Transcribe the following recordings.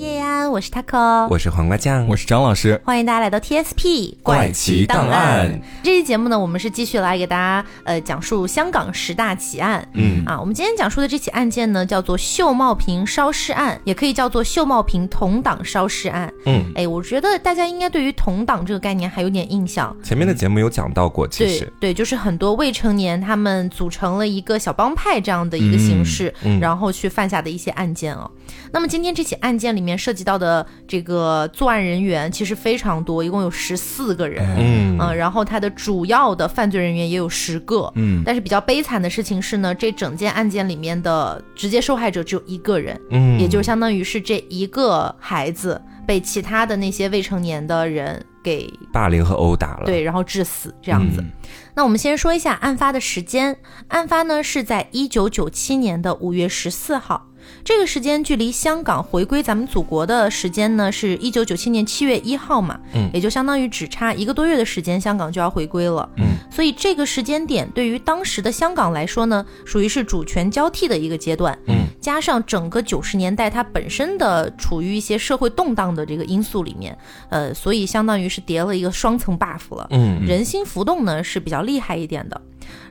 Yeah. 安，我是 taco，我是黄瓜酱，我是张老师，欢迎大家来到 TSP 怪奇档案。这期节目呢，我们是继续来给大家呃讲述香港十大奇案。嗯啊，我们今天讲述的这起案件呢，叫做秀茂坪烧尸案，也可以叫做秀茂坪同党烧尸案。嗯，哎，我觉得大家应该对于同党这个概念还有点印象。前面的节目有讲到过，其实对，就是很多未成年他们组成了一个小帮派这样的一个形式，然后去犯下的一些案件啊。那么今天这起案件里面涉及到的这个作案人员其实非常多，一共有十四个人，嗯，然后他的主要的犯罪人员也有十个，嗯，但是比较悲惨的事情是呢，这整件案件里面的直接受害者只有一个人，嗯，也就相当于是这一个孩子被其他的那些未成年的人给霸凌和殴打了，对，然后致死这样子。那我们先说一下案发的时间，案发呢是在一九九七年的五月十四号。这个时间距离香港回归咱们祖国的时间呢，是一九九七年七月一号嘛，嗯，也就相当于只差一个多月的时间，香港就要回归了，嗯，所以这个时间点对于当时的香港来说呢，属于是主权交替的一个阶段，嗯，加上整个九十年代它本身的处于一些社会动荡的这个因素里面，呃，所以相当于是叠了一个双层 buff 了，嗯，人心浮动呢是比较厉害一点的。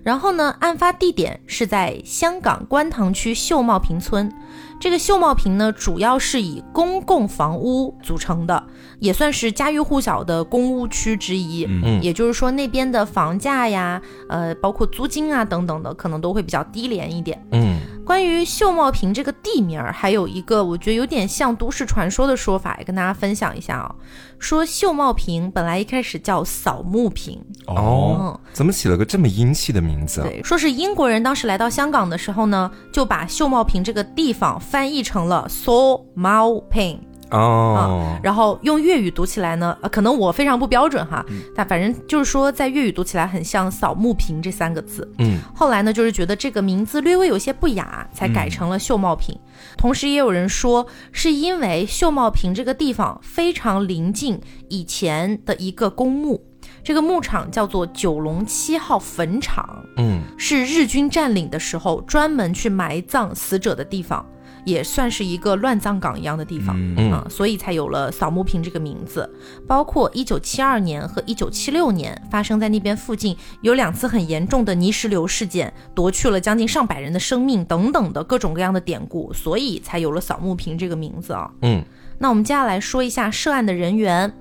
然后呢，案发地点是在香港观塘区秀茂坪村。这个秀茂坪呢，主要是以公共房屋组成的，也算是家喻户晓的公屋区之一。嗯，也就是说，那边的房价呀，呃，包括租金啊等等的，可能都会比较低廉一点。嗯。关于秀茂坪这个地名儿，还有一个我觉得有点像都市传说的说法，也跟大家分享一下啊。说秀茂坪本来一开始叫扫墓坪哦，怎么起了个这么阴气的名字？对，说是英国人当时来到香港的时候呢，就把秀茂坪这个地方翻译成了 So Mau Ping。哦，然后用粤语读起来呢，呃，可能我非常不标准哈，但反正就是说，在粤语读起来很像扫墓坪这三个字。嗯，后来呢，就是觉得这个名字略微有些不雅，才改成了秀茂坪。同时，也有人说，是因为秀茂坪这个地方非常临近以前的一个公墓，这个牧场叫做九龙七号坟场，嗯，是日军占领的时候专门去埋葬死者的地方。也算是一个乱葬岗一样的地方啊，所以才有了扫墓坪这个名字。包括一九七二年和一九七六年发生在那边附近有两次很严重的泥石流事件，夺去了将近上百人的生命等等的各种各样的典故，所以才有了扫墓坪这个名字啊。嗯，那我们接下来说一下涉案的人员。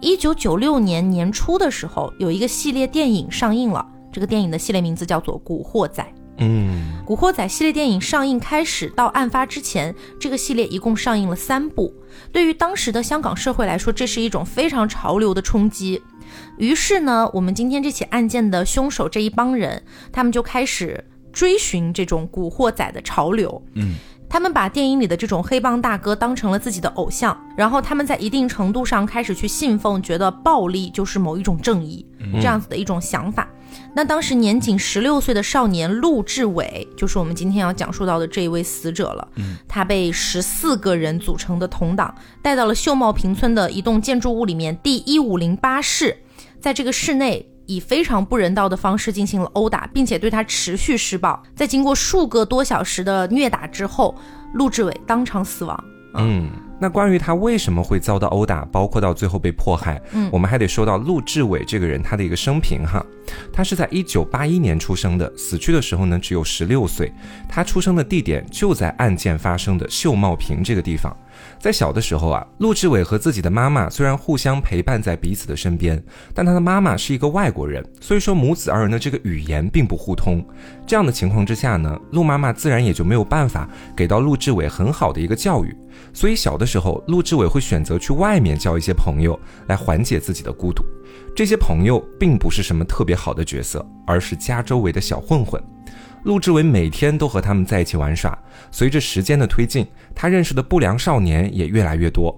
一九九六年年初的时候，有一个系列电影上映了，这个电影的系列名字叫做《古惑仔》。嗯，《古惑仔》系列电影上映开始到案发之前，这个系列一共上映了三部。对于当时的香港社会来说，这是一种非常潮流的冲击。于是呢，我们今天这起案件的凶手这一帮人，他们就开始追寻这种古惑仔的潮流。嗯，他们把电影里的这种黑帮大哥当成了自己的偶像，然后他们在一定程度上开始去信奉，觉得暴力就是某一种正义，这样子的一种想法。那当时年仅十六岁的少年陆志伟，就是我们今天要讲述到的这一位死者了。嗯，他被十四个人组成的同党带到了秀茂坪村的一栋建筑物里面，第一五零八室，在这个室内以非常不人道的方式进行了殴打，并且对他持续施暴。在经过数个多小时的虐打之后，陆志伟当场死亡。嗯。那关于他为什么会遭到殴打，包括到最后被迫害，嗯，我们还得说到陆志伟这个人他的一个生平哈。他是在一九八一年出生的，死去的时候呢只有十六岁。他出生的地点就在案件发生的秀茂坪这个地方。在小的时候啊，陆志伟和自己的妈妈虽然互相陪伴在彼此的身边，但他的妈妈是一个外国人，所以说母子二人的这个语言并不互通。这样的情况之下呢，陆妈妈自然也就没有办法给到陆志伟很好的一个教育。所以小的时候，陆志伟会选择去外面交一些朋友来缓解自己的孤独。这些朋友并不是什么特别好的角色，而是家周围的小混混。陆志伟每天都和他们在一起玩耍。随着时间的推进，他认识的不良少年也越来越多。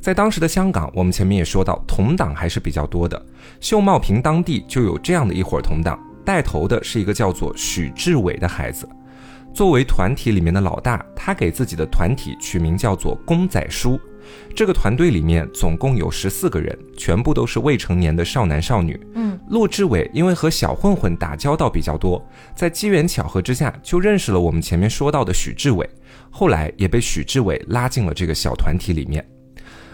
在当时的香港，我们前面也说到，同党还是比较多的。秀茂坪当地就有这样的一伙同党，带头的是一个叫做许志伟的孩子。作为团体里面的老大，他给自己的团体取名叫做“公仔叔”。这个团队里面总共有十四个人，全部都是未成年的少男少女。嗯，陆志伟因为和小混混打交道比较多，在机缘巧合之下就认识了我们前面说到的许志伟，后来也被许志伟拉进了这个小团体里面。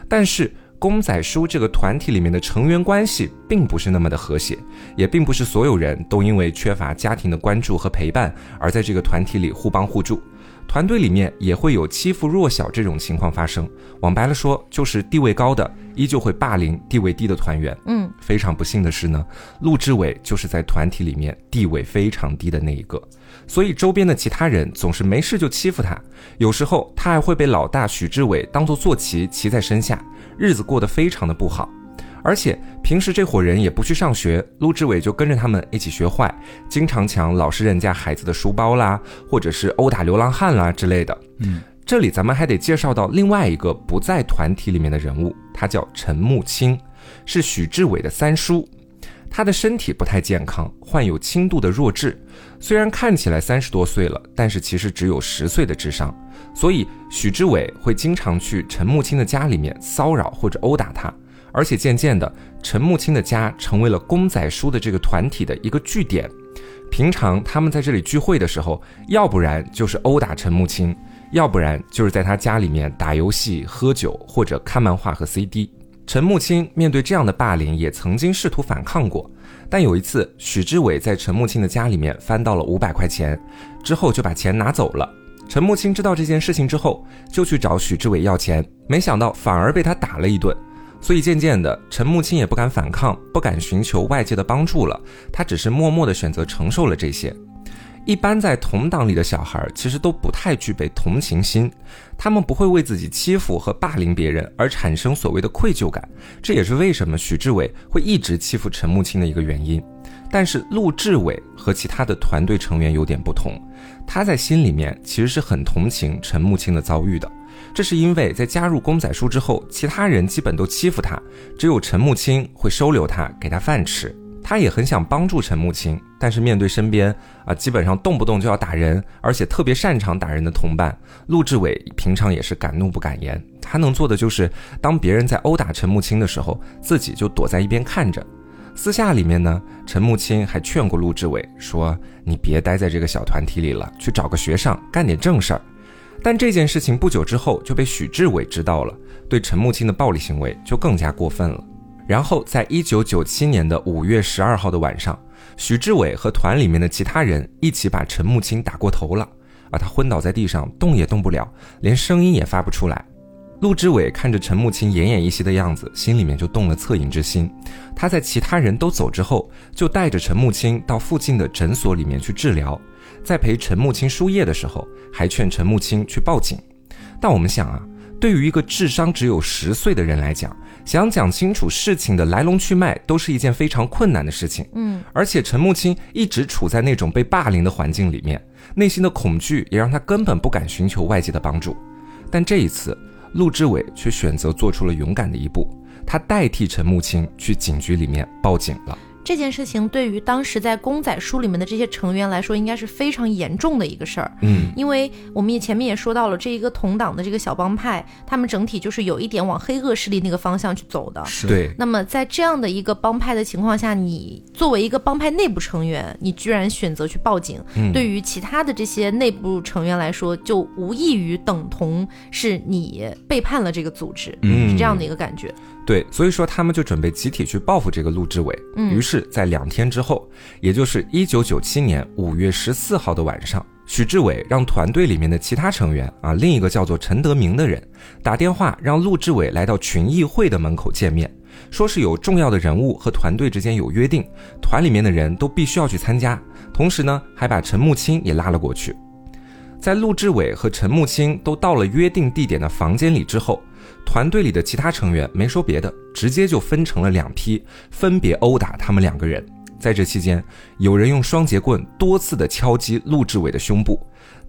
但是公仔叔这个团体里面的成员关系并不是那么的和谐，也并不是所有人都因为缺乏家庭的关注和陪伴而在这个团体里互帮互助。团队里面也会有欺负弱小这种情况发生，往白了说，就是地位高的依旧会霸凌地位低的团员。嗯，非常不幸的是呢，陆志伟就是在团体里面地位非常低的那一个，所以周边的其他人总是没事就欺负他，有时候他还会被老大许志伟当做坐骑骑在身下，日子过得非常的不好。而且平时这伙人也不去上学，陆志伟就跟着他们一起学坏，经常抢老师人家孩子的书包啦，或者是殴打流浪汉啦之类的。嗯，这里咱们还得介绍到另外一个不在团体里面的人物，他叫陈木清，是许志伟的三叔。他的身体不太健康，患有轻度的弱智，虽然看起来三十多岁了，但是其实只有十岁的智商。所以许志伟会经常去陈木清的家里面骚扰或者殴打他。而且渐渐的，陈木青的家成为了公仔叔的这个团体的一个据点。平常他们在这里聚会的时候，要不然就是殴打陈木青，要不然就是在他家里面打游戏、喝酒或者看漫画和 CD。陈木青面对这样的霸凌，也曾经试图反抗过。但有一次，许志伟在陈木青的家里面翻到了五百块钱，之后就把钱拿走了。陈木青知道这件事情之后，就去找许志伟要钱，没想到反而被他打了一顿。所以渐渐的，陈木青也不敢反抗，不敢寻求外界的帮助了。他只是默默的选择承受了这些。一般在同党里的小孩，其实都不太具备同情心，他们不会为自己欺负和霸凌别人而产生所谓的愧疚感。这也是为什么许志伟会一直欺负陈木青的一个原因。但是陆志伟和其他的团队成员有点不同，他在心里面其实是很同情陈木青的遭遇的。这是因为在加入公仔叔之后，其他人基本都欺负他，只有陈木青会收留他，给他饭吃。他也很想帮助陈木青，但是面对身边啊，基本上动不动就要打人，而且特别擅长打人的同伴，陆志伟平常也是敢怒不敢言。他能做的就是，当别人在殴打陈木青的时候，自己就躲在一边看着。私下里面呢，陈木青还劝过陆志伟说：“你别待在这个小团体里了，去找个学上，干点正事儿。”但这件事情不久之后就被许志伟知道了，对陈木青的暴力行为就更加过分了。然后，在一九九七年的五月十二号的晚上，许志伟和团里面的其他人一起把陈木青打过头了，而他昏倒在地上，动也动不了，连声音也发不出来。陆志伟看着陈木青奄奄一息的样子，心里面就动了恻隐之心。他在其他人都走之后，就带着陈木青到附近的诊所里面去治疗。在陪陈木青输液的时候，还劝陈木青去报警。但我们想啊，对于一个智商只有十岁的人来讲，想讲清楚事情的来龙去脉，都是一件非常困难的事情。嗯，而且陈木青一直处在那种被霸凌的环境里面，内心的恐惧也让他根本不敢寻求外界的帮助。但这一次，陆志伟却选择做出了勇敢的一步，他代替陈木青去警局里面报警了。这件事情对于当时在公仔书里面的这些成员来说，应该是非常严重的一个事儿。嗯，因为我们也前面也说到了，这一个同党的这个小帮派，他们整体就是有一点往黑恶势力那个方向去走的。是对。那么在这样的一个帮派的情况下，你作为一个帮派内部成员，你居然选择去报警，对于其他的这些内部成员来说，就无异于等同是你背叛了这个组织，是这样的一个感觉。对，所以说他们就准备集体去报复这个陆志伟。嗯，于是，在两天之后，也就是一九九七年五月十四号的晚上，许志伟让团队里面的其他成员啊，另一个叫做陈德明的人打电话让陆志伟来到群议会的门口见面，说是有重要的人物和团队之间有约定，团里面的人都必须要去参加。同时呢，还把陈木清也拉了过去。在陆志伟和陈木清都到了约定地点的房间里之后。团队里的其他成员没说别的，直接就分成了两批，分别殴打他们两个人。在这期间，有人用双节棍多次的敲击陆志伟的胸部，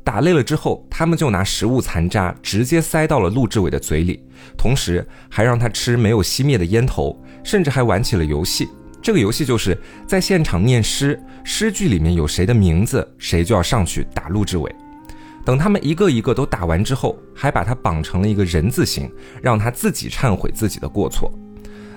打累了之后，他们就拿食物残渣直接塞到了陆志伟的嘴里，同时还让他吃没有熄灭的烟头，甚至还玩起了游戏。这个游戏就是在现场念诗，诗句里面有谁的名字，谁就要上去打陆志伟。等他们一个一个都打完之后，还把他绑成了一个人字形，让他自己忏悔自己的过错。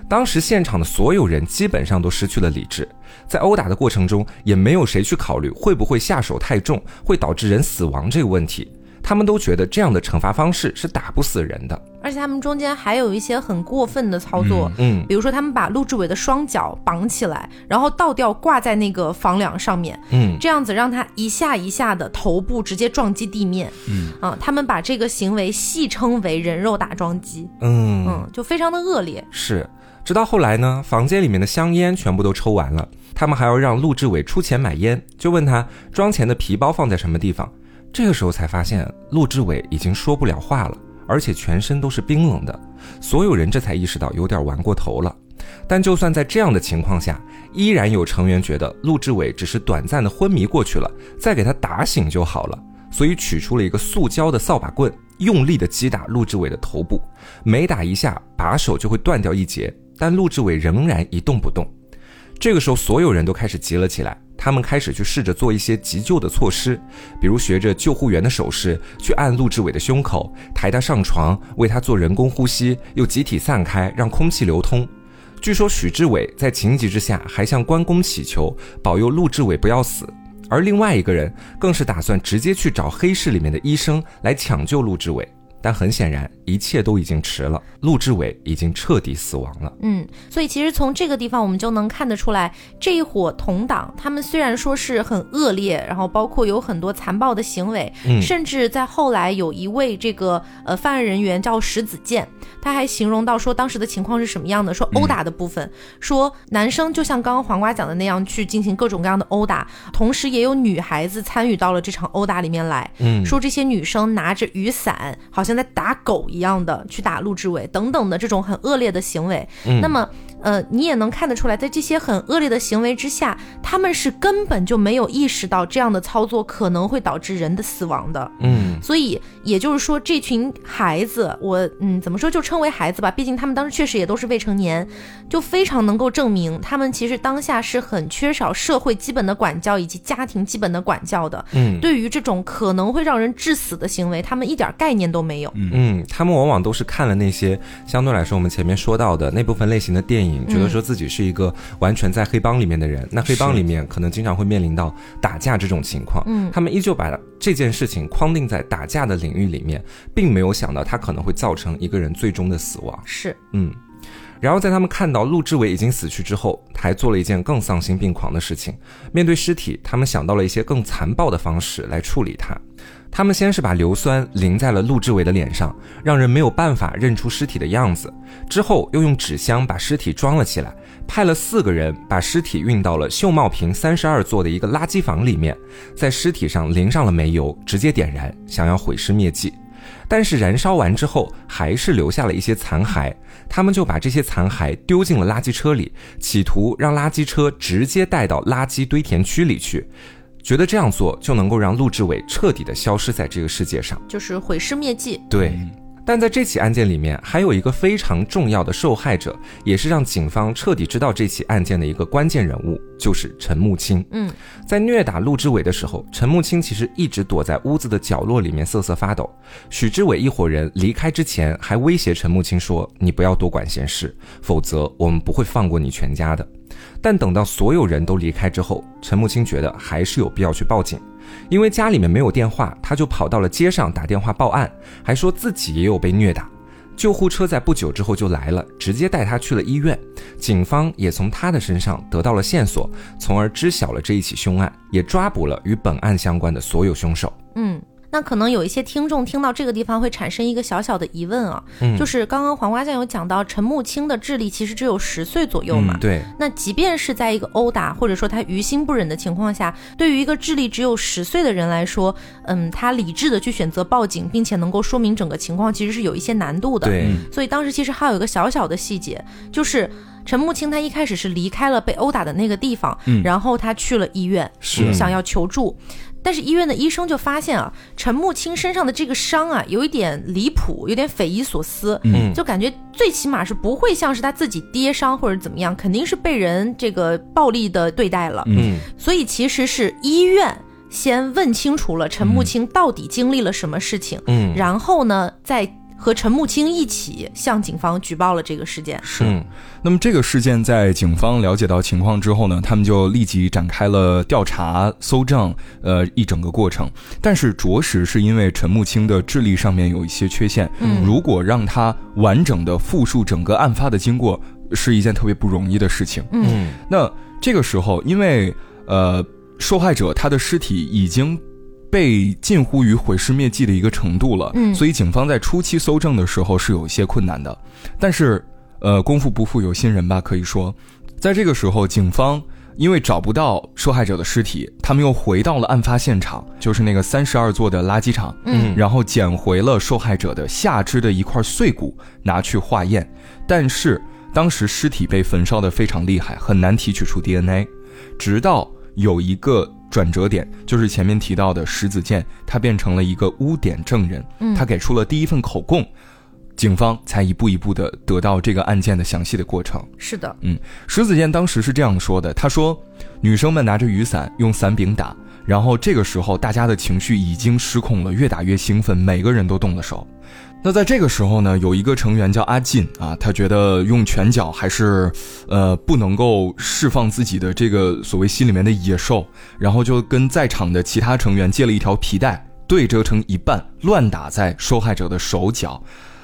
当时现场的所有人基本上都失去了理智，在殴打的过程中，也没有谁去考虑会不会下手太重，会导致人死亡这个问题。他们都觉得这样的惩罚方式是打不死人的，而且他们中间还有一些很过分的操作，嗯，比如说他们把陆志伟的双脚绑起来，然后倒吊挂在那个房梁上面，嗯，这样子让他一下一下的头部直接撞击地面，嗯。啊，他们把这个行为戏称为人肉打桩机，嗯。嗯，就非常的恶劣。是，直到后来呢，房间里面的香烟全部都抽完了，他们还要让陆志伟出钱买烟，就问他装钱的皮包放在什么地方。这个时候才发现，陆志伟已经说不了话了，而且全身都是冰冷的。所有人这才意识到有点玩过头了。但就算在这样的情况下，依然有成员觉得陆志伟只是短暂的昏迷过去了，再给他打醒就好了。所以取出了一个塑胶的扫把棍，用力的击打陆志伟的头部。每打一下，把手就会断掉一截，但陆志伟仍然一动不动。这个时候，所有人都开始急了起来。他们开始去试着做一些急救的措施，比如学着救护员的手势去按陆志伟的胸口，抬他上床，为他做人工呼吸，又集体散开，让空气流通。据说许志伟在情急之下还向关公祈求保佑陆志伟不要死，而另外一个人更是打算直接去找黑市里面的医生来抢救陆志伟。但很显然，一切都已经迟了。陆志伟已经彻底死亡了。嗯，所以其实从这个地方，我们就能看得出来，这一伙同党，他们虽然说是很恶劣，然后包括有很多残暴的行为，甚至在后来有一位这个呃犯案人员叫石子健，他还形容到说当时的情况是什么样的，说殴打的部分，说男生就像刚刚黄瓜讲的那样去进行各种各样的殴打，同时也有女孩子参与到了这场殴打里面来。嗯，说这些女生拿着雨伞，好像。在打狗一样的去打陆志伟等等的这种很恶劣的行为，那么。呃，你也能看得出来，在这些很恶劣的行为之下，他们是根本就没有意识到这样的操作可能会导致人的死亡的。嗯，所以也就是说，这群孩子，我嗯，怎么说就称为孩子吧，毕竟他们当时确实也都是未成年，就非常能够证明他们其实当下是很缺少社会基本的管教以及家庭基本的管教的。嗯，对于这种可能会让人致死的行为，他们一点概念都没有。嗯，他们往往都是看了那些相对来说我们前面说到的那部分类型的电影。觉得说自己是一个完全在黑帮里面的人，那黑帮里面可能经常会面临到打架这种情况，嗯，他们依旧把这件事情框定在打架的领域里面，并没有想到它可能会造成一个人最终的死亡。是，嗯，然后在他们看到陆志伟已经死去之后，还做了一件更丧心病狂的事情，面对尸体，他们想到了一些更残暴的方式来处理他。他们先是把硫酸淋在了陆志伟的脸上，让人没有办法认出尸体的样子。之后又用纸箱把尸体装了起来，派了四个人把尸体运到了秀茂坪三十二座的一个垃圾房里面，在尸体上淋上了煤油，直接点燃，想要毁尸灭迹。但是燃烧完之后，还是留下了一些残骸。他们就把这些残骸丢进了垃圾车里，企图让垃圾车直接带到垃圾堆填区里去。觉得这样做就能够让陆志伟彻底的消失在这个世界上，就是毁尸灭迹。对，但在这起案件里面，还有一个非常重要的受害者，也是让警方彻底知道这起案件的一个关键人物，就是陈木青。嗯，在虐打陆之伟的时候，陈木青其实一直躲在屋子的角落里面瑟瑟发抖。许志伟一伙人离开之前，还威胁陈木青说：“你不要多管闲事，否则我们不会放过你全家的。”但等到所有人都离开之后，陈木青觉得还是有必要去报警，因为家里面没有电话，他就跑到了街上打电话报案，还说自己也有被虐打。救护车在不久之后就来了，直接带他去了医院。警方也从他的身上得到了线索，从而知晓了这一起凶案，也抓捕了与本案相关的所有凶手。嗯。那可能有一些听众听到这个地方会产生一个小小的疑问啊，嗯，就是刚刚黄瓜酱有讲到陈木青的智力其实只有十岁左右嘛，对，那即便是在一个殴打或者说他于心不忍的情况下，对于一个智力只有十岁的人来说，嗯，他理智的去选择报警，并且能够说明整个情况，其实是有一些难度的，对，所以当时其实还有一个小小的细节，就是陈木青他一开始是离开了被殴打的那个地方，嗯，然后他去了医院，是。想要求助。但是医院的医生就发现啊，陈木清身上的这个伤啊，有一点离谱，有点匪夷所思，嗯，就感觉最起码是不会像是他自己跌伤或者怎么样，肯定是被人这个暴力的对待了，嗯，所以其实是医院先问清楚了陈木清到底经历了什么事情，嗯，然后呢，再。和陈木清一起向警方举报了这个事件。是，那么这个事件在警方了解到情况之后呢，他们就立即展开了调查、搜证，呃，一整个过程。但是着实是因为陈木清的智力上面有一些缺陷，嗯，如果让他完整的复述整个案发的经过，是一件特别不容易的事情。嗯，那这个时候，因为呃，受害者他的尸体已经。被近乎于毁尸灭迹的一个程度了，嗯，所以警方在初期搜证的时候是有一些困难的，但是，呃，功夫不负有心人吧，可以说，在这个时候，警方因为找不到受害者的尸体，他们又回到了案发现场，就是那个三十二座的垃圾场，嗯，然后捡回了受害者的下肢的一块碎骨，拿去化验，但是当时尸体被焚烧的非常厉害，很难提取出 DNA，直到有一个。转折点就是前面提到的石子健，他变成了一个污点证人，他给出了第一份口供，警方才一步一步的得到这个案件的详细的过程。是的，嗯，石子健当时是这样说的，他说，女生们拿着雨伞用伞柄打，然后这个时候大家的情绪已经失控了，越打越兴奋，每个人都动了手。那在这个时候呢，有一个成员叫阿进啊，他觉得用拳脚还是，呃，不能够释放自己的这个所谓心里面的野兽，然后就跟在场的其他成员借了一条皮带，对折成一半，乱打在受害者的手脚。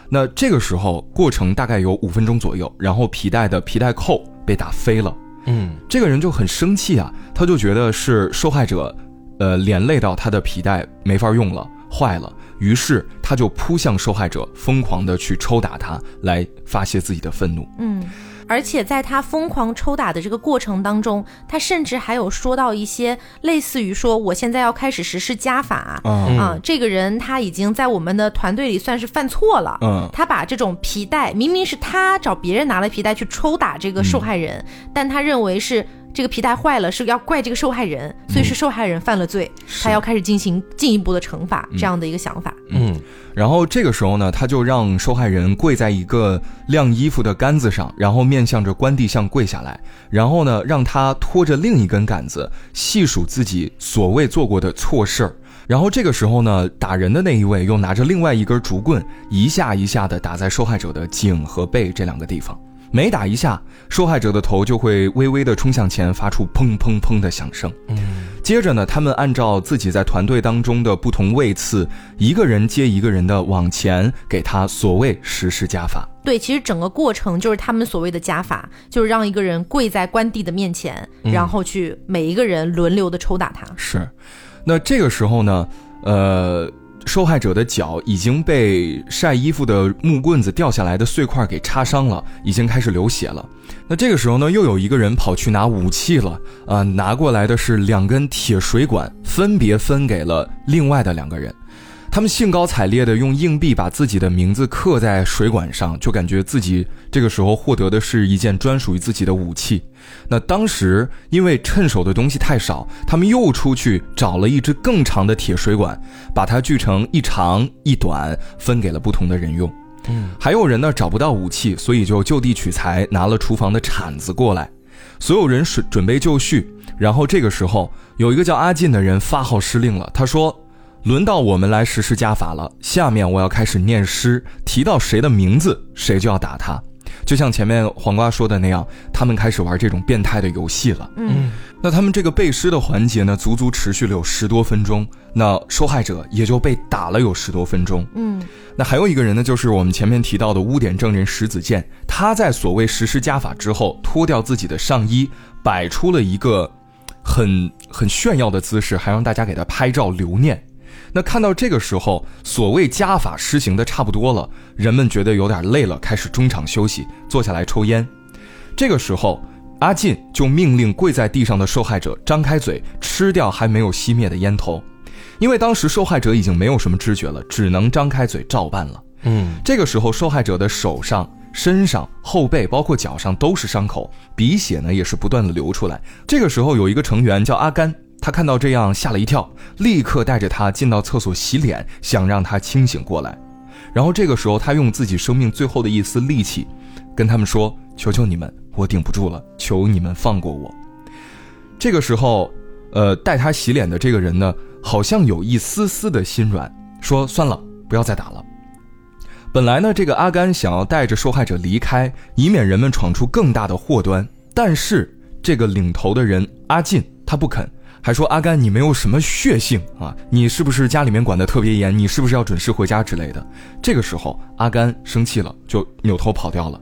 那这个时候过程大概有五分钟左右，然后皮带的皮带扣被打飞了。嗯，这个人就很生气啊，他就觉得是受害者，呃，连累到他的皮带没法用了，坏了。于是他就扑向受害者，疯狂的去抽打他，来发泄自己的愤怒。嗯，而且在他疯狂抽打的这个过程当中，他甚至还有说到一些类似于说：“我现在要开始实施家法啊，这个人他已经在我们的团队里算是犯错了。嗯，他把这种皮带，明明是他找别人拿了皮带去抽打这个受害人，但他认为是。”这个皮带坏了是要怪这个受害人，所以是受害人犯了罪，他要开始进行进一步的惩罚，这样的一个想法。嗯，然后这个时候呢，他就让受害人跪在一个晾衣服的杆子上，然后面向着关帝像跪下来，然后呢，让他拖着另一根杆子细数自己所谓做过的错事儿。然后这个时候呢，打人的那一位又拿着另外一根竹棍，一下一下的打在受害者的颈和背这两个地方。每打一下，受害者的头就会微微的冲向前，发出砰砰砰的响声。嗯，接着呢，他们按照自己在团队当中的不同位次，一个人接一个人的往前给他所谓实施加法。对，其实整个过程就是他们所谓的加法，就是让一个人跪在关帝的面前，然后去每一个人轮流的抽打他。是，那这个时候呢，呃。受害者的脚已经被晒衣服的木棍子掉下来的碎块给插伤了，已经开始流血了。那这个时候呢，又有一个人跑去拿武器了啊！拿过来的是两根铁水管，分别分给了另外的两个人。他们兴高采烈地用硬币把自己的名字刻在水管上，就感觉自己这个时候获得的是一件专属于自己的武器。那当时因为趁手的东西太少，他们又出去找了一支更长的铁水管，把它锯成一长一短，分给了不同的人用。嗯，还有人呢找不到武器，所以就就地取材，拿了厨房的铲子过来。所有人准准备就绪，然后这个时候有一个叫阿进的人发号施令了，他说。轮到我们来实施加法了。下面我要开始念诗，提到谁的名字，谁就要打他。就像前面黄瓜说的那样，他们开始玩这种变态的游戏了。嗯，那他们这个背诗的环节呢，足足持续了有十多分钟。那受害者也就被打了有十多分钟。嗯，那还有一个人呢，就是我们前面提到的污点证人石子健。他在所谓实施加法之后，脱掉自己的上衣，摆出了一个很很炫耀的姿势，还让大家给他拍照留念。那看到这个时候，所谓家法施行的差不多了，人们觉得有点累了，开始中场休息，坐下来抽烟。这个时候，阿进就命令跪在地上的受害者张开嘴，吃掉还没有熄灭的烟头，因为当时受害者已经没有什么知觉了，只能张开嘴照办了。嗯，这个时候，受害者的手上、身上、后背，包括脚上都是伤口，鼻血呢也是不断的流出来。这个时候，有一个成员叫阿甘。他看到这样吓了一跳，立刻带着他进到厕所洗脸，想让他清醒过来。然后这个时候，他用自己生命最后的一丝力气，跟他们说：“求求你们，我顶不住了，求你们放过我。”这个时候，呃，带他洗脸的这个人呢，好像有一丝丝的心软，说算了，不要再打了。本来呢，这个阿甘想要带着受害者离开，以免人们闯出更大的祸端，但是这个领头的人阿进他不肯。还说阿甘，你没有什么血性啊？你是不是家里面管得特别严？你是不是要准时回家之类的？这个时候，阿甘生气了，就扭头跑掉了。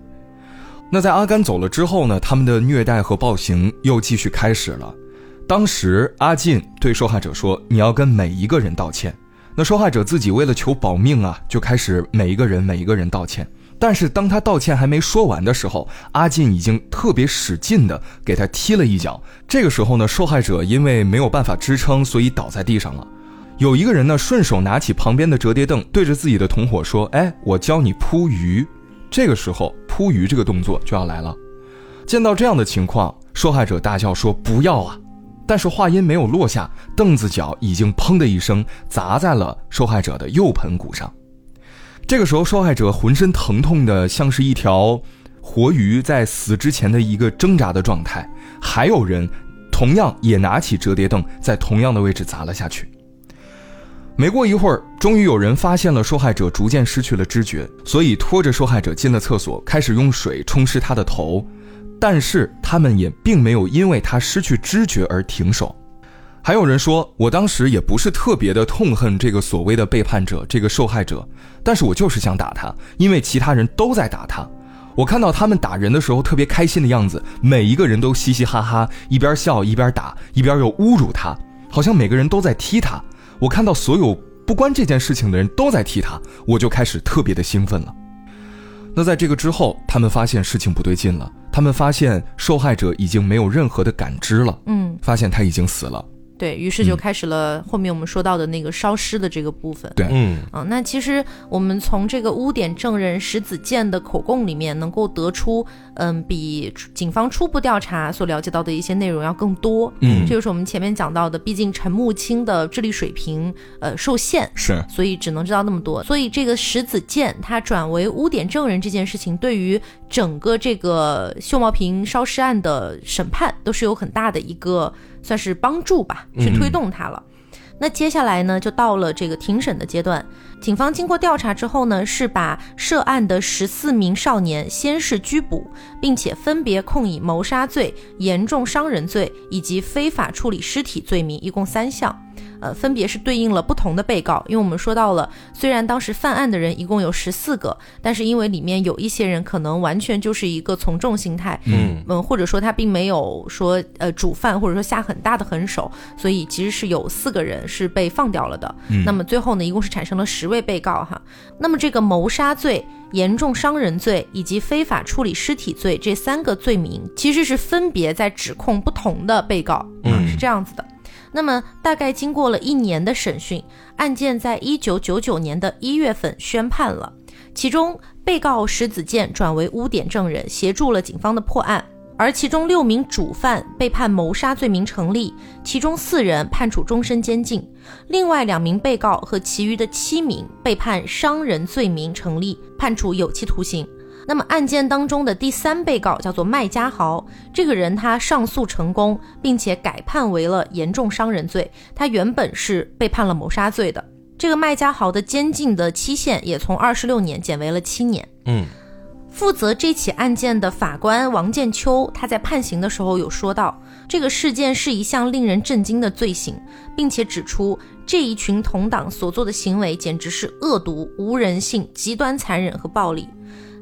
那在阿甘走了之后呢？他们的虐待和暴行又继续开始了。当时阿进对受害者说：“你要跟每一个人道歉。”那受害者自己为了求保命啊，就开始每一个人每一个人道歉。但是当他道歉还没说完的时候，阿进已经特别使劲的给他踢了一脚。这个时候呢，受害者因为没有办法支撑，所以倒在地上了。有一个人呢，顺手拿起旁边的折叠凳，对着自己的同伙说：“哎，我教你扑鱼。”这个时候，扑鱼这个动作就要来了。见到这样的情况，受害者大叫说：“不要啊！”但是话音没有落下，凳子脚已经砰的一声砸在了受害者的右盆骨上。这个时候，受害者浑身疼痛的像是一条活鱼在死之前的一个挣扎的状态。还有人同样也拿起折叠凳，在同样的位置砸了下去。没过一会儿，终于有人发现了受害者逐渐失去了知觉，所以拖着受害者进了厕所，开始用水冲湿他的头。但是他们也并没有因为他失去知觉而停手。还有人说，我当时也不是特别的痛恨这个所谓的背叛者，这个受害者，但是我就是想打他，因为其他人都在打他。我看到他们打人的时候特别开心的样子，每一个人都嘻嘻哈哈，一边笑一边打，一边又侮辱他，好像每个人都在踢他。我看到所有不关这件事情的人都在踢他，我就开始特别的兴奋了。那在这个之后，他们发现事情不对劲了，他们发现受害者已经没有任何的感知了，嗯，发现他已经死了。对于是就开始了后面我们说到的那个烧尸的这个部分。对，嗯啊，那其实我们从这个污点证人石子健的口供里面能够得出，嗯，比警方初步调查所了解到的一些内容要更多。嗯，这就是我们前面讲到的，毕竟陈木清的智力水平呃受限，是，所以只能知道那么多。所以这个石子健他转为污点证人这件事情，对于整个这个秀茂坪烧尸案的审判都是有很大的一个。算是帮助吧，去推动他了。那接下来呢，就到了这个庭审的阶段。警方经过调查之后呢，是把涉案的十四名少年先是拘捕，并且分别控以谋杀罪、严重伤人罪以及非法处理尸体罪名，一共三项。呃，分别是对应了不同的被告，因为我们说到了，虽然当时犯案的人一共有十四个，但是因为里面有一些人可能完全就是一个从众心态，嗯嗯，或者说他并没有说呃主犯或者说下很大的狠手，所以其实是有四个人是被放掉了的。那么最后呢，一共是产生了十位被告哈。那么这个谋杀罪、严重伤人罪以及非法处理尸体罪这三个罪名，其实是分别在指控不同的被告，嗯，是这样子的。那么，大概经过了一年的审讯，案件在一九九九年的一月份宣判了。其中，被告石子健转为污点证人，协助了警方的破案。而其中六名主犯被判谋杀罪名成立，其中四人判处终身监禁，另外两名被告和其余的七名被判伤人罪名成立，判处有期徒刑。那么案件当中的第三被告叫做麦家豪，这个人他上诉成功，并且改判为了严重伤人罪。他原本是被判了谋杀罪的。这个麦家豪的监禁的期限也从二十六年减为了七年。嗯，负责这起案件的法官王建秋，他在判刑的时候有说到，这个事件是一项令人震惊的罪行，并且指出这一群同党所做的行为简直是恶毒、无人性、极端残忍和暴力。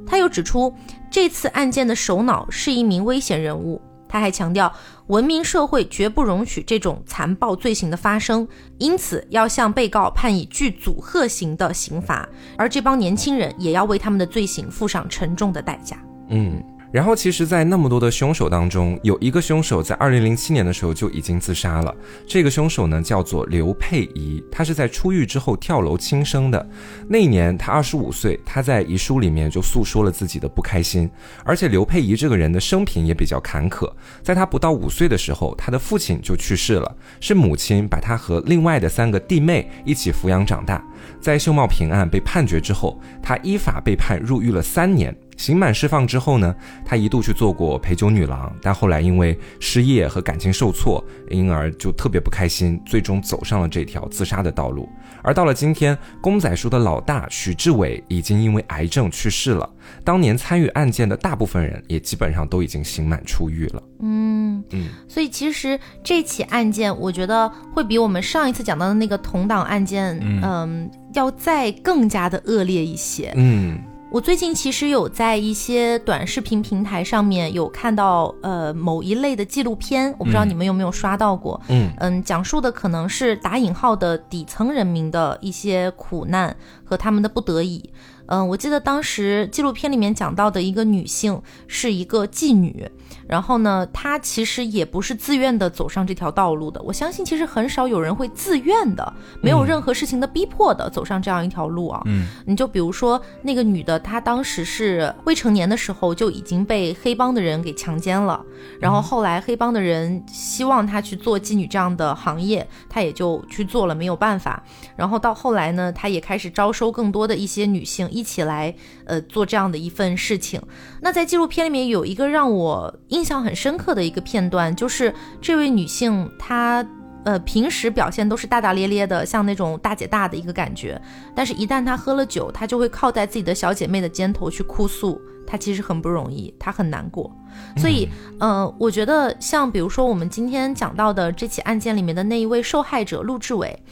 他又指出，这次案件的首脑是一名危险人物。他还强调，文明社会绝不容许这种残暴罪行的发生，因此要向被告判以具阻吓刑的刑罚，而这帮年轻人也要为他们的罪行付上沉重的代价。嗯。然后，其实，在那么多的凶手当中，有一个凶手在二零零七年的时候就已经自杀了。这个凶手呢，叫做刘佩仪，他是在出狱之后跳楼轻生的。那一年他二十五岁，他在遗书里面就诉说了自己的不开心。而且，刘佩仪这个人的生平也比较坎坷。在他不到五岁的时候，他的父亲就去世了，是母亲把他和另外的三个弟妹一起抚养长大。在秀茂坪案被判决之后，他依法被判入狱了三年。刑满释放之后呢，他一度去做过陪酒女郎，但后来因为失业和感情受挫，因而就特别不开心，最终走上了这条自杀的道路。而到了今天，公仔叔的老大许志伟已经因为癌症去世了。当年参与案件的大部分人也基本上都已经刑满出狱了。嗯嗯，所以其实这起案件，我觉得会比我们上一次讲到的那个同党案件，嗯，要再更加的恶劣一些。嗯。我最近其实有在一些短视频平台上面有看到，呃，某一类的纪录片，我不知道你们有没有刷到过。嗯嗯，讲述的可能是打引号的底层人民的一些苦难和他们的不得已。嗯，我记得当时纪录片里面讲到的一个女性是一个妓女，然后呢，她其实也不是自愿的走上这条道路的。我相信其实很少有人会自愿的，没有任何事情的逼迫的走上这样一条路啊。嗯，你就比如说那个女的，她当时是未成年的时候就已经被黑帮的人给强奸了，然后后来黑帮的人希望她去做妓女这样的行业，她也就去做了，没有办法。然后到后来呢，她也开始招收更多的一些女性。一起来，呃，做这样的一份事情。那在纪录片里面有一个让我印象很深刻的一个片段，就是这位女性她，呃，平时表现都是大大咧咧的，像那种大姐大的一个感觉。但是，一旦她喝了酒，她就会靠在自己的小姐妹的肩头去哭诉，她其实很不容易，她很难过。所以，呃，我觉得像比如说我们今天讲到的这起案件里面的那一位受害者陆志伟。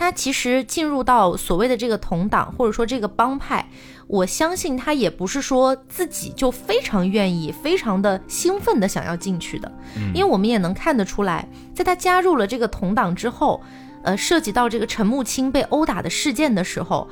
他其实进入到所谓的这个同党，或者说这个帮派，我相信他也不是说自己就非常愿意、非常的兴奋的想要进去的，因为我们也能看得出来，在他加入了这个同党之后，呃，涉及到这个陈木青被殴打的事件的时候。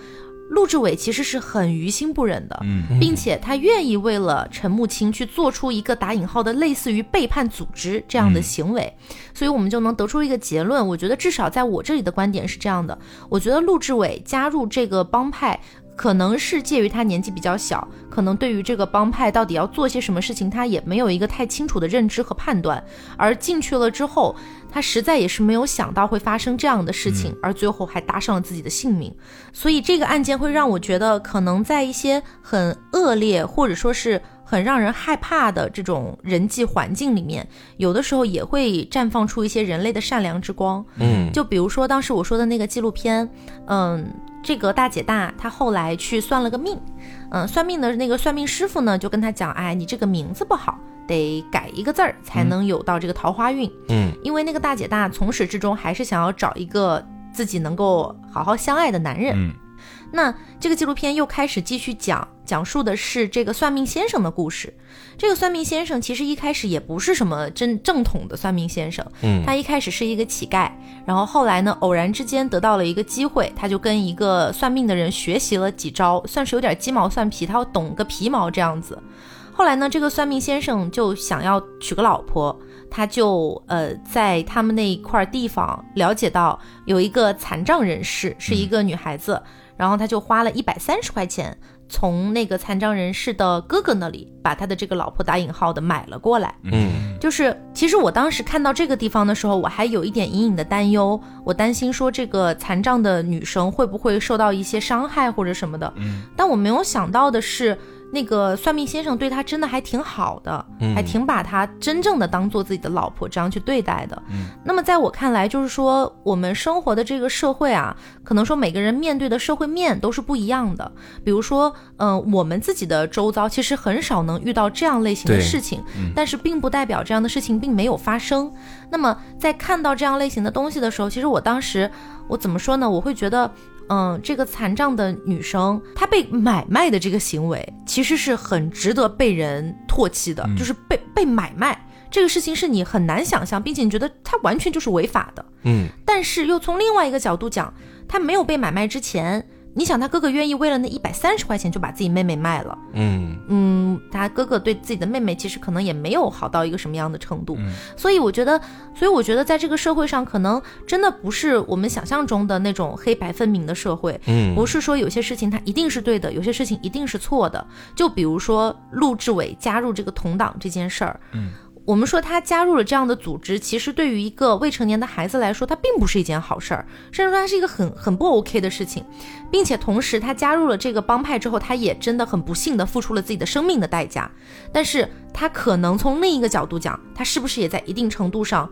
陆志伟其实是很于心不忍的，嗯，并且他愿意为了陈木青去做出一个打引号的类似于背叛组织这样的行为，所以我们就能得出一个结论。我觉得至少在我这里的观点是这样的，我觉得陆志伟加入这个帮派。可能是介于他年纪比较小，可能对于这个帮派到底要做些什么事情，他也没有一个太清楚的认知和判断。而进去了之后，他实在也是没有想到会发生这样的事情，而最后还搭上了自己的性命。所以这个案件会让我觉得，可能在一些很恶劣或者说是很让人害怕的这种人际环境里面，有的时候也会绽放出一些人类的善良之光。嗯，就比如说当时我说的那个纪录片，嗯。这个大姐大，她后来去算了个命，嗯，算命的那个算命师傅呢，就跟她讲，哎，你这个名字不好，得改一个字儿，才能有到这个桃花运。嗯，因为那个大姐大从始至终还是想要找一个自己能够好好相爱的男人。嗯。那这个纪录片又开始继续讲，讲述的是这个算命先生的故事。这个算命先生其实一开始也不是什么真正统的算命先生，嗯，他一开始是一个乞丐，然后后来呢，偶然之间得到了一个机会，他就跟一个算命的人学习了几招，算是有点鸡毛蒜皮，他要懂个皮毛这样子。后来呢，这个算命先生就想要娶个老婆，他就呃在他们那一块地方了解到有一个残障人士，是一个女孩子。然后他就花了一百三十块钱，从那个残障人士的哥哥那里把他的这个老婆打引号的买了过来。嗯，就是其实我当时看到这个地方的时候，我还有一点隐隐的担忧，我担心说这个残障的女生会不会受到一些伤害或者什么的。嗯，但我没有想到的是。那个算命先生对他真的还挺好的，还挺把他真正的当做自己的老婆这样去对待的。嗯，那么在我看来，就是说我们生活的这个社会啊，可能说每个人面对的社会面都是不一样的。比如说，嗯，我们自己的周遭其实很少能遇到这样类型的事情，但是并不代表这样的事情并没有发生。那么在看到这样类型的东西的时候，其实我当时我怎么说呢？我会觉得。嗯，这个残障的女生，她被买卖的这个行为，其实是很值得被人唾弃的。就是被被买卖这个事情，是你很难想象，并且你觉得它完全就是违法的。嗯，但是又从另外一个角度讲，她没有被买卖之前。你想，他哥哥愿意为了那一百三十块钱就把自己妹妹卖了，嗯。嗯，他哥哥对自己的妹妹其实可能也没有好到一个什么样的程度，嗯，所以我觉得，所以我觉得在这个社会上，可能真的不是我们想象中的那种黑白分明的社会，嗯，不是说有些事情他一定是对的，有些事情一定是错的，就比如说陆志伟加入这个同党这件事儿，嗯。我们说他加入了这样的组织，其实对于一个未成年的孩子来说，他并不是一件好事儿，甚至说他是一个很很不 OK 的事情，并且同时他加入了这个帮派之后，他也真的很不幸的付出了自己的生命的代价。但是他可能从另一个角度讲，他是不是也在一定程度上？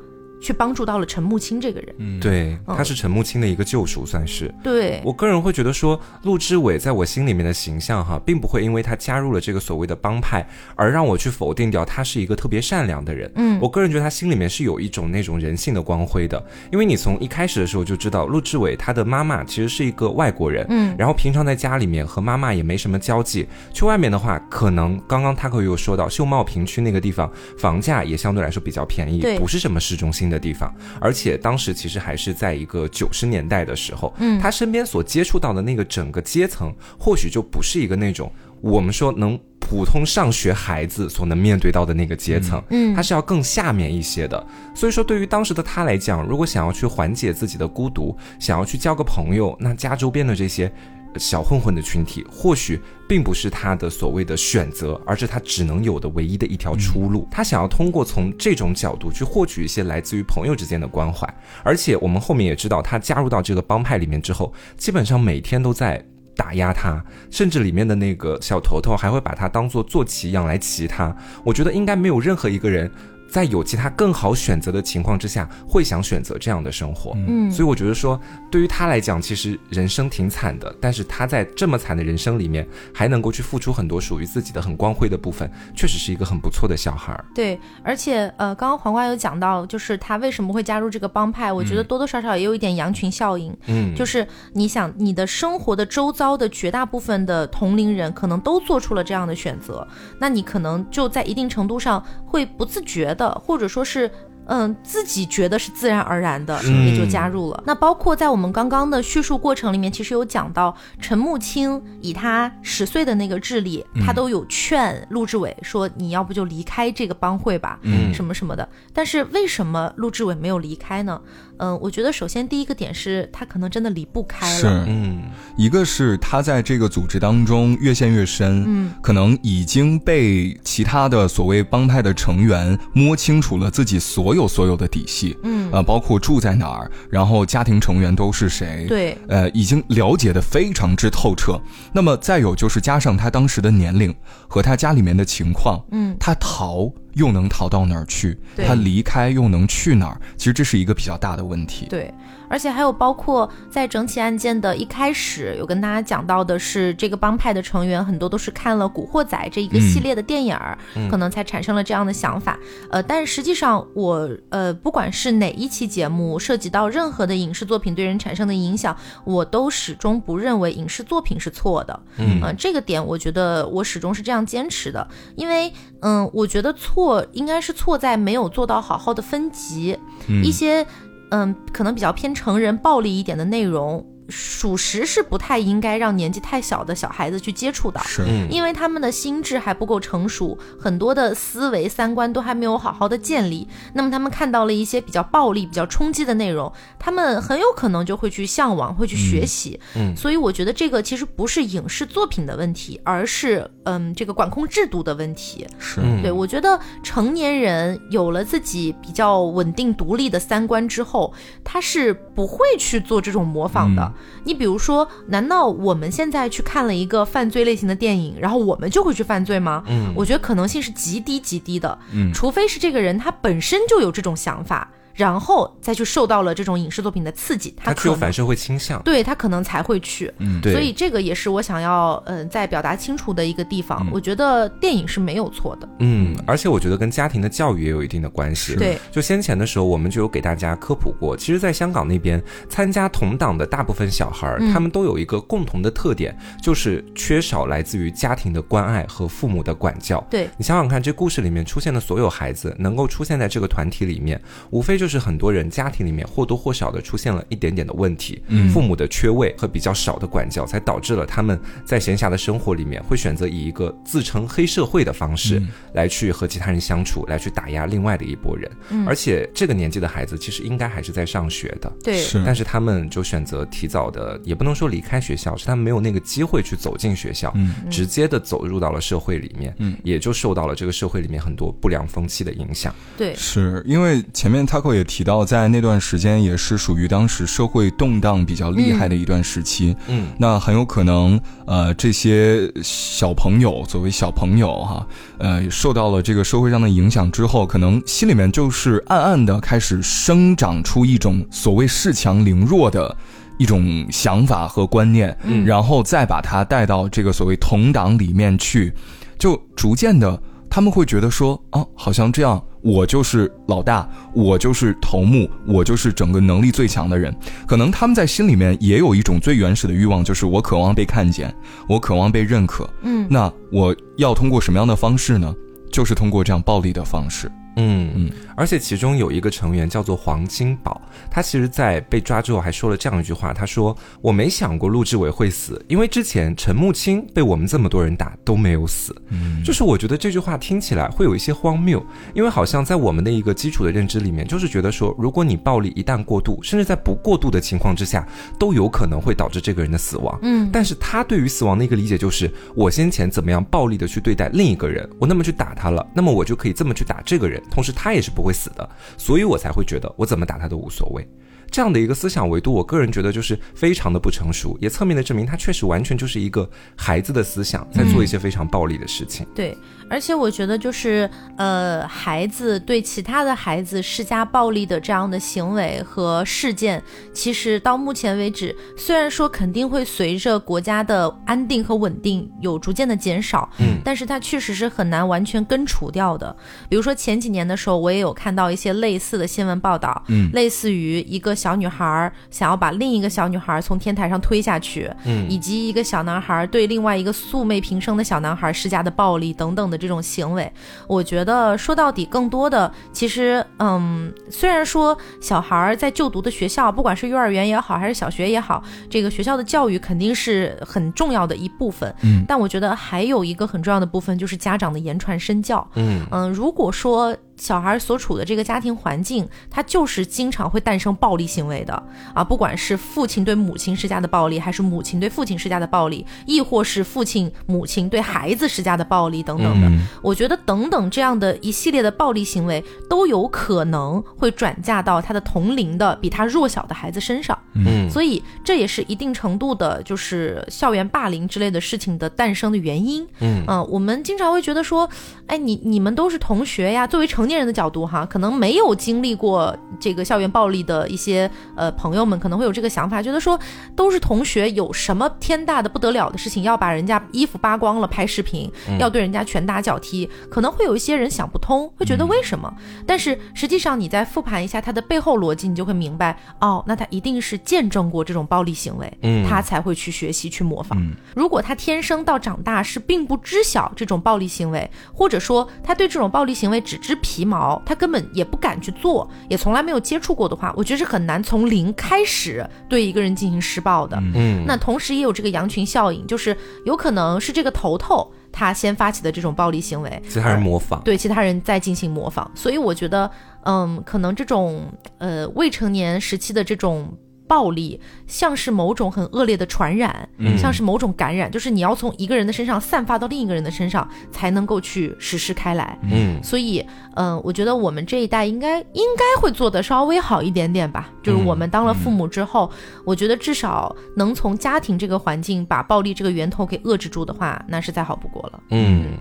去帮助到了陈木青这个人，嗯，对，他是陈木青的一个救赎，算是。对我个人会觉得说，陆志伟在我心里面的形象哈，并不会因为他加入了这个所谓的帮派而让我去否定掉他是一个特别善良的人。嗯，我个人觉得他心里面是有一种那种人性的光辉的，因为你从一开始的时候就知道，陆志伟他的妈妈其实是一个外国人，嗯，然后平常在家里面和妈妈也没什么交际，去外面的话，可能刚刚他可有说到秀茂坪区那个地方房价也相对来说比较便宜，不是什么市中心。的地方，而且当时其实还是在一个九十年代的时候，嗯，他身边所接触到的那个整个阶层，或许就不是一个那种我们说能普通上学孩子所能面对到的那个阶层，嗯，他是要更下面一些的。所以说，对于当时的他来讲，如果想要去缓解自己的孤独，想要去交个朋友，那家周边的这些。小混混的群体或许并不是他的所谓的选择，而是他只能有的唯一的一条出路。他想要通过从这种角度去获取一些来自于朋友之间的关怀，而且我们后面也知道，他加入到这个帮派里面之后，基本上每天都在打压他，甚至里面的那个小头头还会把他当做坐骑一样来骑他。我觉得应该没有任何一个人。在有其他更好选择的情况之下，会想选择这样的生活。嗯，所以我觉得说，对于他来讲，其实人生挺惨的。但是他在这么惨的人生里面，还能够去付出很多属于自己的很光辉的部分，确实是一个很不错的小孩儿。对，而且呃，刚刚黄瓜有讲到，就是他为什么会加入这个帮派？我觉得多多少少也有一点羊群效应。嗯，就是你想，你的生活的周遭的绝大部分的同龄人，可能都做出了这样的选择，那你可能就在一定程度上会不自觉。的，或者说是。嗯，自己觉得是自然而然的，也就加入了。那包括在我们刚刚的叙述过程里面，其实有讲到陈木清以他十岁的那个智力，他都有劝陆志伟说：“你要不就离开这个帮会吧，嗯，什么什么的。”但是为什么陆志伟没有离开呢？嗯，我觉得首先第一个点是他可能真的离不开了。是，嗯，一个是他在这个组织当中越陷越深，嗯，可能已经被其他的所谓帮派的成员摸清楚了自己所。有所有的底细，嗯，呃，包括住在哪儿，然后家庭成员都是谁，对，呃，已经了解的非常之透彻。那么再有就是加上他当时的年龄和他家里面的情况，嗯，他逃又能逃到哪儿去？他离开又能去哪儿？其实这是一个比较大的问题。对。而且还有包括在整起案件的一开始，有跟大家讲到的是，这个帮派的成员很多都是看了《古惑仔》这一个系列的电影儿，可能才产生了这样的想法。呃，但是实际上，我呃，不管是哪一期节目涉及到任何的影视作品对人产生的影响，我都始终不认为影视作品是错的。嗯，这个点我觉得我始终是这样坚持的，因为嗯，我觉得错应该是错在没有做到好好的分级一些。嗯，可能比较偏成人、暴力一点的内容。属实是不太应该让年纪太小的小孩子去接触的，是，因为他们的心智还不够成熟，很多的思维三观都还没有好好的建立。那么他们看到了一些比较暴力、比较冲击的内容，他们很有可能就会去向往，会去学习。嗯，所以我觉得这个其实不是影视作品的问题，而是嗯这个管控制度的问题。是，对我觉得成年人有了自己比较稳定独立的三观之后，他是不会去做这种模仿的。你比如说，难道我们现在去看了一个犯罪类型的电影，然后我们就会去犯罪吗？嗯，我觉得可能性是极低极低的。嗯，除非是这个人他本身就有这种想法。然后再去受到了这种影视作品的刺激，他具有反社会倾向，对他可能才会去。嗯，对。所以这个也是我想要嗯在表达清楚的一个地方。我觉得电影是没有错的。嗯，而且我觉得跟家庭的教育也有一定的关系。对，就先前的时候我们就有给大家科普过，其实，在香港那边参加同党的大部分小孩儿，他们都有一个共同的特点，就是缺少来自于家庭的关爱和父母的管教。对你想想看，这故事里面出现的所有孩子能够出现在这个团体里面，无非就。就是很多人家庭里面或多或少的出现了一点点的问题，父母的缺位和比较少的管教，才导致了他们在闲暇的生活里面会选择以一个自称黑社会的方式来去和其他人相处，来去打压另外的一拨人。而且这个年纪的孩子其实应该还是在上学的，对，但是他们就选择提早的，也不能说离开学校，是他们没有那个机会去走进学校，直接的走入到了社会里面，也就受到了这个社会里面很多不良风气的影响。对，是因为前面 Taco 也提到，在那段时间也是属于当时社会动荡比较厉害的一段时期。嗯，那很有可能，呃，这些小朋友，作为小朋友哈，呃，受到了这个社会上的影响之后，可能心里面就是暗暗的开始生长出一种所谓恃强凌弱的一种想法和观念，嗯，然后再把他带到这个所谓同党里面去，就逐渐的。他们会觉得说啊，好像这样，我就是老大，我就是头目，我就是整个能力最强的人。可能他们在心里面也有一种最原始的欲望，就是我渴望被看见，我渴望被认可。嗯，那我要通过什么样的方式呢？就是通过这样暴力的方式。嗯嗯，而且其中有一个成员叫做黄金宝，他其实，在被抓之后还说了这样一句话，他说：“我没想过陆志伟会死，因为之前陈木清被我们这么多人打都没有死。”嗯，就是我觉得这句话听起来会有一些荒谬，因为好像在我们的一个基础的认知里面，就是觉得说，如果你暴力一旦过度，甚至在不过度的情况之下，都有可能会导致这个人的死亡。嗯，但是他对于死亡的一个理解就是，我先前怎么样暴力的去对待另一个人，我那么去打他了，那么我就可以这么去打这个人。同时，他也是不会死的，所以我才会觉得我怎么打他都无所谓。这样的一个思想维度，我个人觉得就是非常的不成熟，也侧面的证明他确实完全就是一个孩子的思想，在做一些非常暴力的事情。对。而且我觉得，就是呃，孩子对其他的孩子施加暴力的这样的行为和事件，其实到目前为止，虽然说肯定会随着国家的安定和稳定有逐渐的减少，嗯，但是它确实是很难完全根除掉的。比如说前几年的时候，我也有看到一些类似的新闻报道，嗯，类似于一个小女孩想要把另一个小女孩从天台上推下去，嗯，以及一个小男孩对另外一个素昧平生的小男孩施加的暴力等等的。这种行为，我觉得说到底，更多的其实，嗯，虽然说小孩儿在就读的学校，不管是幼儿园也好，还是小学也好，这个学校的教育肯定是很重要的一部分。嗯，但我觉得还有一个很重要的部分，就是家长的言传身教。嗯嗯，如果说。小孩所处的这个家庭环境，他就是经常会诞生暴力行为的啊！不管是父亲对母亲施加的暴力，还是母亲对父亲施加的暴力，亦或是父亲母亲对孩子施加的暴力等等的，我觉得等等这样的一系列的暴力行为，都有可能会转嫁到他的同龄的比他弱小的孩子身上。嗯，所以这也是一定程度的，就是校园霸凌之类的事情的诞生的原因。嗯嗯，我们经常会觉得说，哎，你你们都是同学呀，作为成。成年人的角度哈，可能没有经历过这个校园暴力的一些呃朋友们，可能会有这个想法，觉得说都是同学，有什么天大的不得了的事情，要把人家衣服扒光了拍视频，要对人家拳打脚踢，可能会有一些人想不通，会觉得为什么？但是实际上你再复盘一下他的背后逻辑，你就会明白，哦，那他一定是见证过这种暴力行为，嗯，他才会去学习去模仿。如果他天生到长大是并不知晓这种暴力行为，或者说他对这种暴力行为只知皮。毛，他根本也不敢去做，也从来没有接触过的话，我觉得是很难从零开始对一个人进行施暴的。嗯，那同时也有这个羊群效应，就是有可能是这个头头他先发起的这种暴力行为，其他人模仿，对其他人在进行模仿。所以我觉得，嗯，可能这种呃未成年时期的这种。暴力像是某种很恶劣的传染，像是某种感染，就是你要从一个人的身上散发到另一个人的身上，才能够去实施开来。嗯，所以，嗯，我觉得我们这一代应该应该会做的稍微好一点点吧。就是我们当了父母之后，我觉得至少能从家庭这个环境把暴力这个源头给遏制住的话，那是再好不过了。嗯。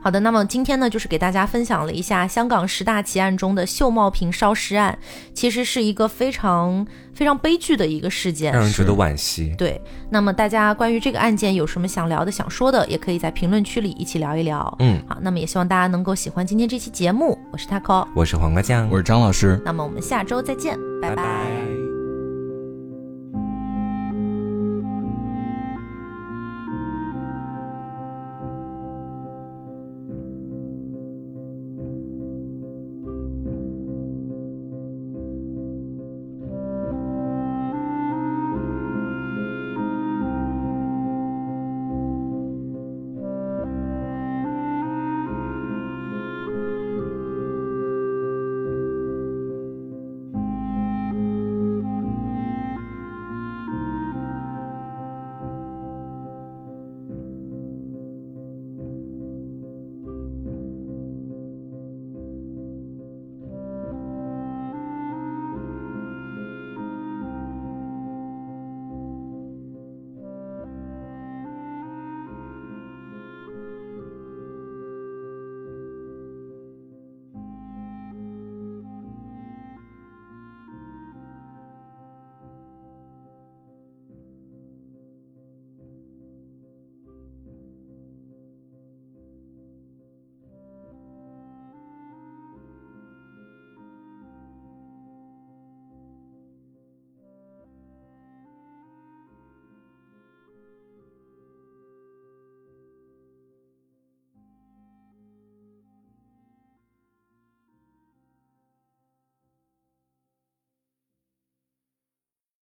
好的，那么今天呢，就是给大家分享了一下香港十大奇案中的秀茂坪烧尸案，其实是一个非常非常悲剧的一个事件，让人觉得惋惜。对，那么大家关于这个案件有什么想聊的、想说的，也可以在评论区里一起聊一聊。嗯，好，那么也希望大家能够喜欢今天这期节目。我是 taco，我是黄瓜酱，我是张老师。那么我们下周再见，拜拜。